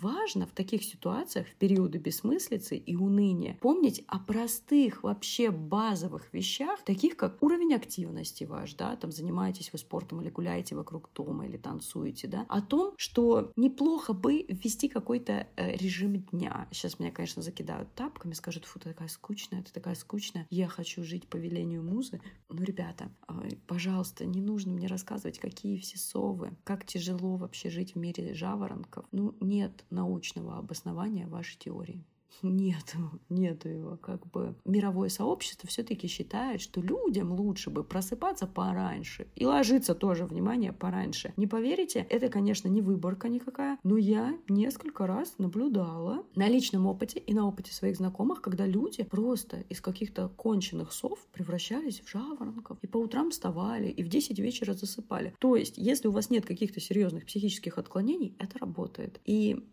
A: важно важно в таких ситуациях, в периоды бессмыслицы и уныния, помнить о простых, вообще базовых вещах, таких как уровень активности ваш, да, там занимаетесь вы спортом или гуляете вокруг дома или танцуете, да, о том, что неплохо бы ввести какой-то э, режим дня. Сейчас меня, конечно, закидают тапками, скажут, фу, ты такая скучная, ты такая скучная, я хочу жить по велению музы. Ну, ребята, э, пожалуйста, не нужно мне рассказывать, какие все совы, как тяжело вообще жить в мире жаворонков. Ну, нет научно научного обоснования вашей теории. (laughs) Нет, нет его. Как бы мировое сообщество все-таки считает, что людям лучше бы просыпаться пораньше и ложиться тоже, внимание, пораньше. Не поверите, это, конечно, не выборка никакая, но я несколько раз наблюдала на личном опыте и на опыте своих знакомых, когда люди просто из каких-то конченых сов превращались в жаворонков и по утрам вставали и в 10 вечера засыпали. То есть, если у вас нет каких-то серьезных психических отклонений, это работает. И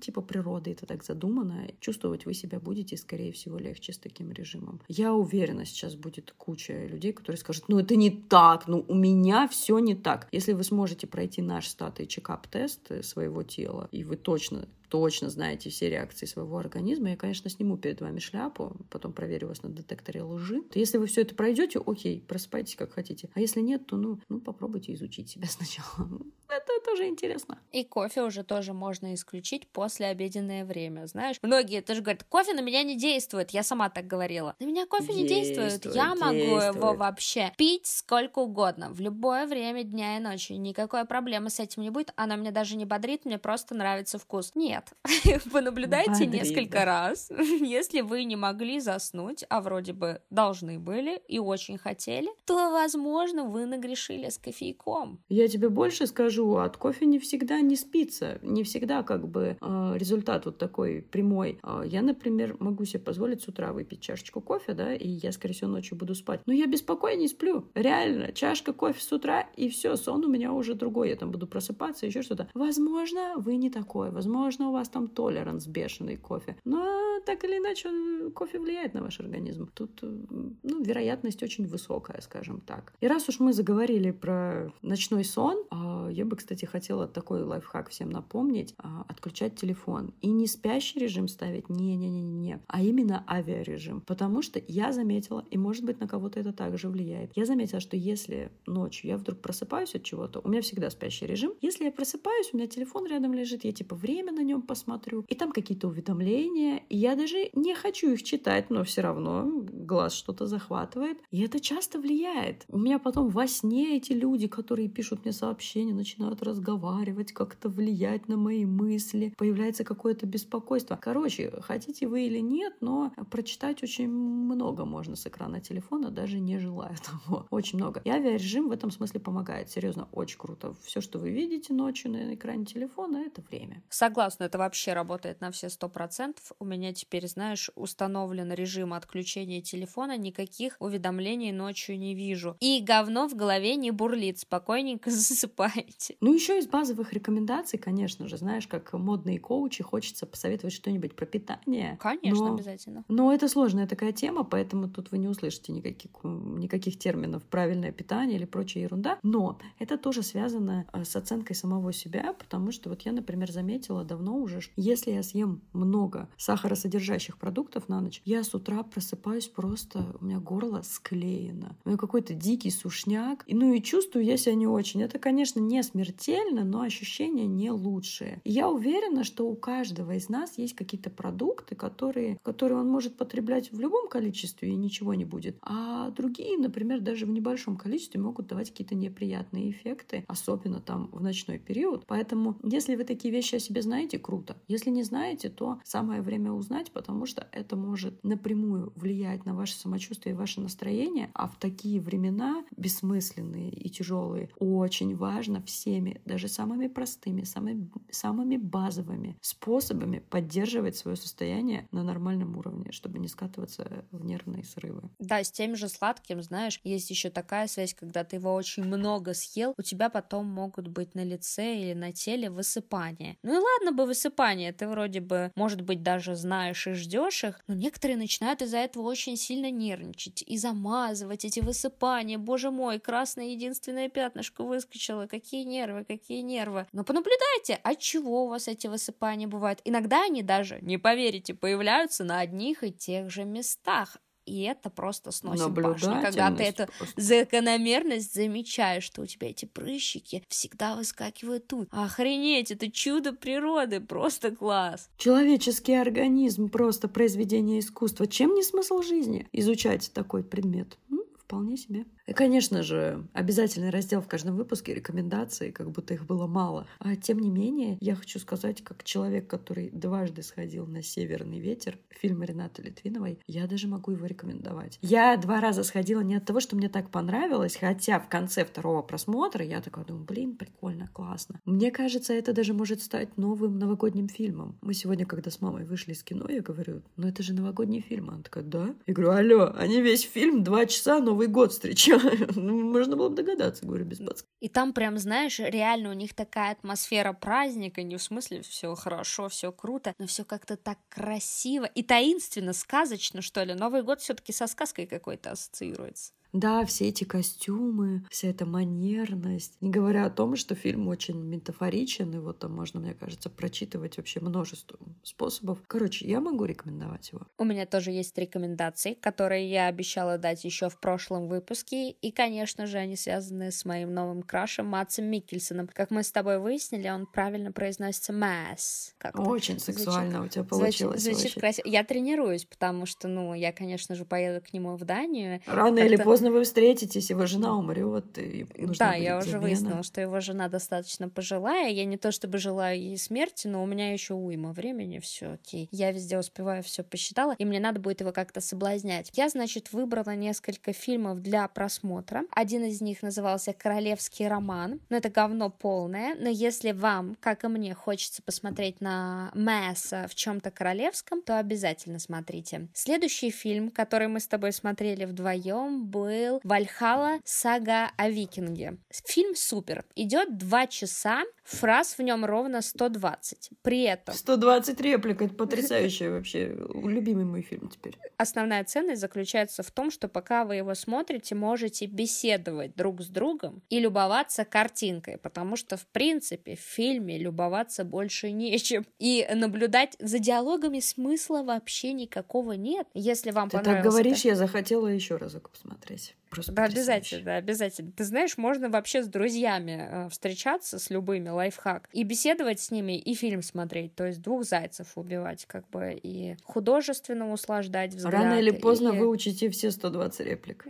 A: типа природы это так задумано. Чувствовать вы себя будете, скорее всего, легче с таким режимом. Я уверена, сейчас будет куча людей, которые скажут, ну это не так, ну у меня все не так. Если вы сможете пройти наш статый чекап-тест своего тела, и вы точно точно знаете все реакции своего организма, я, конечно, сниму перед вами шляпу, потом проверю вас на детекторе лжи. То если вы все это пройдете, окей, просыпайтесь как хотите. А если нет, то ну, ну попробуйте изучить себя (laughs) сначала. Это тоже интересно.
B: И кофе уже тоже можно исключить после обеденное время. Знаешь, многие тоже говорят, кофе на меня не действует. Я сама так говорила. На меня кофе действует, не действует. Я могу действует. его вообще пить сколько угодно, в любое время дня и ночи. Никакой проблемы с этим не будет. Она меня даже не бодрит, мне просто нравится вкус. Нет, нет. (laughs) Понаблюдайте Бодрит, несколько раз. (laughs) Если вы не могли заснуть, а вроде бы должны были и очень хотели, то, возможно, вы нагрешили с кофейком.
A: Я тебе больше скажу, от кофе не всегда не спится. Не всегда как бы э, результат вот такой прямой. Э, я, например, могу себе позволить с утра выпить чашечку кофе, да, и я, скорее всего, ночью буду спать. Но я беспокойнее сплю. Реально, чашка кофе с утра, и все, сон у меня уже другой. Я там буду просыпаться, еще что-то. Возможно, вы не такой. Возможно, у вас там толеранс бешеный кофе. Но так или иначе кофе влияет на ваш организм. Тут ну, вероятность очень высокая, скажем так. И раз уж мы заговорили про ночной сон, а, я бы, кстати, хотела такой лайфхак всем напомнить. А, отключать телефон. И не спящий режим ставить, не-не-не-не, а именно авиарежим. Потому что я заметила, и может быть на кого-то это также влияет, я заметила, что если ночью я вдруг просыпаюсь от чего-то, у меня всегда спящий режим, если я просыпаюсь, у меня телефон рядом лежит, я типа время на нем посмотрю, и там какие-то уведомления, Я даже не хочу их читать, но все равно глаз что-то захватывает. И это часто влияет. У меня потом во сне эти люди, которые пишут мне сообщения, начинают разговаривать, как-то влиять на мои мысли. Появляется какое-то беспокойство. Короче, хотите вы или нет, но прочитать очень много можно с экрана телефона, даже не желая того. (laughs) Очень много. И авиарежим в этом смысле помогает. Серьезно, очень круто. Все, что вы видите ночью на экране телефона, это время.
B: Согласна, это вообще работает на все сто процентов. У меня теперь, знаешь, установлен режим отключения телефона, никаких уведомлений ночью не вижу. И говно в голове не бурлит, спокойненько (laughs) засыпаете.
A: Ну, еще из базовых рекомендаций, конечно же, знаешь, как модные коучи, хочется посоветовать что-нибудь про питание.
B: Конечно, но, обязательно.
A: Но это сложная такая тема, поэтому тут вы не услышите никаких, никаких терминов правильное питание или прочая ерунда. Но это тоже связано э, с оценкой самого себя, потому что вот я, например, заметила давно уже, если я съем много сахаросодержащих продуктов на ночь, я с утра просыпаюсь просто, у меня горло склеено. У меня какой-то дикий сушняк. И, ну и чувствую я себя не очень. Это, конечно, не смертельно, но ощущения не лучшие. И я уверена, что у каждого из нас есть какие-то продукты, которые, которые он может потреблять в любом количестве и ничего не будет. А другие, например, даже в небольшом количестве могут давать какие-то неприятные эффекты, особенно там в ночной период. Поэтому, если вы такие вещи о себе знаете, круто. Если не знаете, то самое время узнать, потому что это может напрямую влиять на ваше самочувствие и ваше настроение. А в такие времена бессмысленные и тяжелые очень важно всеми, даже самыми простыми, самыми, самыми базовыми способами поддерживать свое состояние на нормальном уровне, чтобы не скатываться в нервные срывы.
B: Да, с тем же сладким, знаешь, есть еще такая связь, когда ты его очень много съел, у тебя потом могут быть на лице или на теле высыпания. Ну и ладно бы высыпания, ты вроде бы, может быть, даже знаешь и ждешь их, но некоторые начинают из-за этого очень сильно нервничать и замазывать эти высыпания. Боже мой, красное единственное пятнышко выскочило. Какие нервы, какие нервы. Но понаблюдайте, от чего у вас эти высыпания бывают. Иногда они даже, не поверите, появляются на одних и тех же местах и это просто сносит башню. Когда ты эту просто. закономерность замечаешь, что у тебя эти прыщики всегда выскакивают тут. Охренеть, это чудо природы, просто класс.
A: Человеческий организм, просто произведение искусства. Чем не смысл жизни изучать такой предмет? М? Вполне себе. И, конечно же, обязательный раздел в каждом выпуске рекомендации, как будто их было мало. А тем не менее, я хочу сказать, как человек, который дважды сходил на «Северный ветер», фильм Ренаты Литвиновой, я даже могу его рекомендовать. Я два раза сходила не от того, что мне так понравилось, хотя в конце второго просмотра я такая думаю, блин, прикольно, классно. Мне кажется, это даже может стать новым новогодним фильмом. Мы сегодня, когда с мамой вышли из кино, я говорю, ну это же новогодний фильм. Она такая, да? Я говорю, алло, они весь фильм два часа Новый год встречают. (laughs) Ну, можно было бы догадаться, говорю, без подсказки.
B: И там прям, знаешь, реально у них такая атмосфера праздника, не в смысле все хорошо, все круто, но все как-то так красиво и таинственно, сказочно, что ли. Новый год все-таки со сказкой какой-то ассоциируется.
A: Да, все эти костюмы, вся эта манерность. Не говоря о том, что фильм очень метафоричен, и вот там можно, мне кажется, прочитывать вообще множество способов. Короче, я могу рекомендовать его.
B: У меня тоже есть рекомендации, которые я обещала дать еще в прошлом выпуске, и, конечно же, они связаны с моим новым крашем Матсом Миккельсоном. Как мы с тобой выяснили, он правильно произносится Масс.
A: Очень сексуально звучит, у тебя получилось.
B: Звучит, звучит красиво. Я тренируюсь, потому что, ну, я, конечно же, поеду к нему в Данию.
A: Рано или поздно поздно вы встретитесь, его жена умрет, и
B: Да, я уже выяснила, что его жена достаточно пожилая. Я не то чтобы желаю ей смерти, но у меня еще уйма времени, все окей. Я везде успеваю, все посчитала, и мне надо будет его как-то соблазнять. Я, значит, выбрала несколько фильмов для просмотра. Один из них назывался «Королевский роман». Но это говно полное. Но если вам, как и мне, хочется посмотреть на Месса в чем-то королевском, то обязательно смотрите. Следующий фильм, который мы с тобой смотрели вдвоем, был был Вальхала сага о викинге. Фильм супер. Идет два часа, фраз в нем ровно 120. При этом...
A: 120 реплик, это потрясающий вообще. Любимый мой фильм теперь.
B: Основная ценность заключается в том, что пока вы его смотрите, можете беседовать друг с другом и любоваться картинкой, потому что, в принципе, в фильме любоваться больше нечем. И наблюдать за диалогами смысла вообще никакого нет. Если вам
A: Ты так говоришь, это... я захотела еще разок посмотреть связь. Просто
B: да, обязательно, да, обязательно. Ты знаешь, можно вообще с друзьями э, встречаться, с любыми, лайфхак, и беседовать с ними, и фильм смотреть, то есть двух зайцев убивать, как бы, и художественно услаждать взгляд.
A: Рано или поздно
B: и... (laughs)
A: выучите все 120 реплик.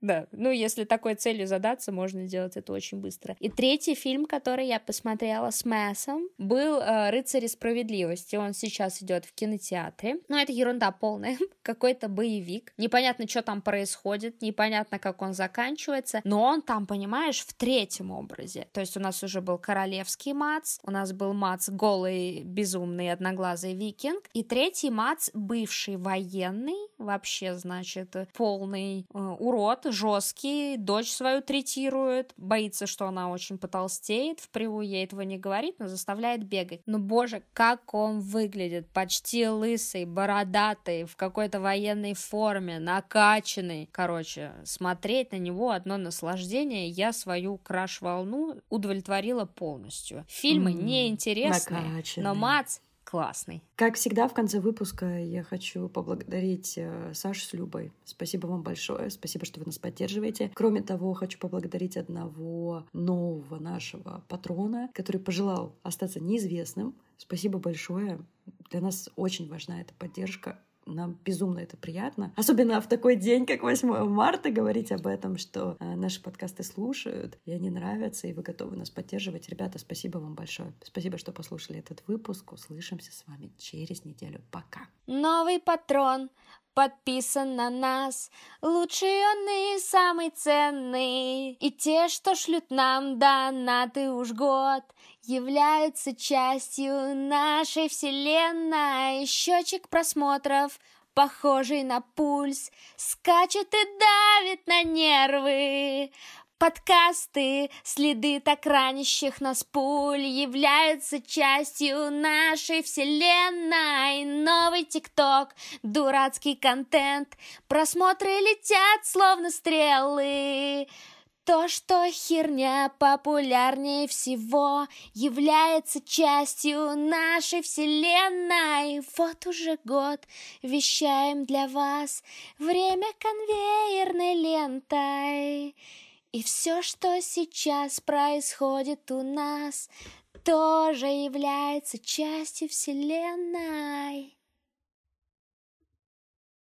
B: Да, ну если такой целью задаться, можно делать это очень быстро. И третий фильм, который я посмотрела с Мэсом, был э, «Рыцари справедливости». Он сейчас идет в кинотеатре. Ну, это ерунда полная. (laughs) Какой-то боевик. Непонятно, что там происходит, непонятно, как он заканчивается, но он там, понимаешь, в третьем образе. То есть у нас уже был королевский Мац, у нас был Мац голый, безумный, одноглазый викинг, и третий Мац бывший военный, вообще, значит, полный э, урод, жесткий, дочь свою третирует, боится, что она очень потолстеет, впрямую ей этого не говорит, но заставляет бегать. Ну, боже, как он выглядит, почти лысый, бородатый, в какой-то военной форме, накачанный. Короче, смотреть на него одно наслаждение, я свою краш-волну удовлетворила полностью. Фильмы mm, неинтересные, накачанный. но Мац классный.
A: Как всегда, в конце выпуска я хочу поблагодарить э, Сашу с Любой. Спасибо вам большое. Спасибо, что вы нас поддерживаете. Кроме того, хочу поблагодарить одного нового нашего патрона, который пожелал остаться неизвестным. Спасибо большое. Для нас очень важна эта поддержка нам безумно это приятно. Особенно в такой день, как 8 марта, говорить об этом, что э, наши подкасты слушают, и они нравятся, и вы готовы нас поддерживать. Ребята, спасибо вам большое. Спасибо, что послушали этот выпуск. Услышимся с вами через неделю. Пока.
B: Новый патрон подписан на нас. Лучший он и самый ценный. И те, что шлют нам донаты уж год, являются частью нашей вселенной. Счетчик просмотров похожий на пульс, скачет и давит на нервы. Подкасты, следы так ранящих нас пуль являются частью нашей вселенной. Новый тикток, дурацкий контент, просмотры летят словно стрелы. То, что херня популярнее всего, является частью нашей вселенной. Вот уже год вещаем для вас время конвейерной лентой. И все, что сейчас происходит у нас, тоже является частью Вселенной.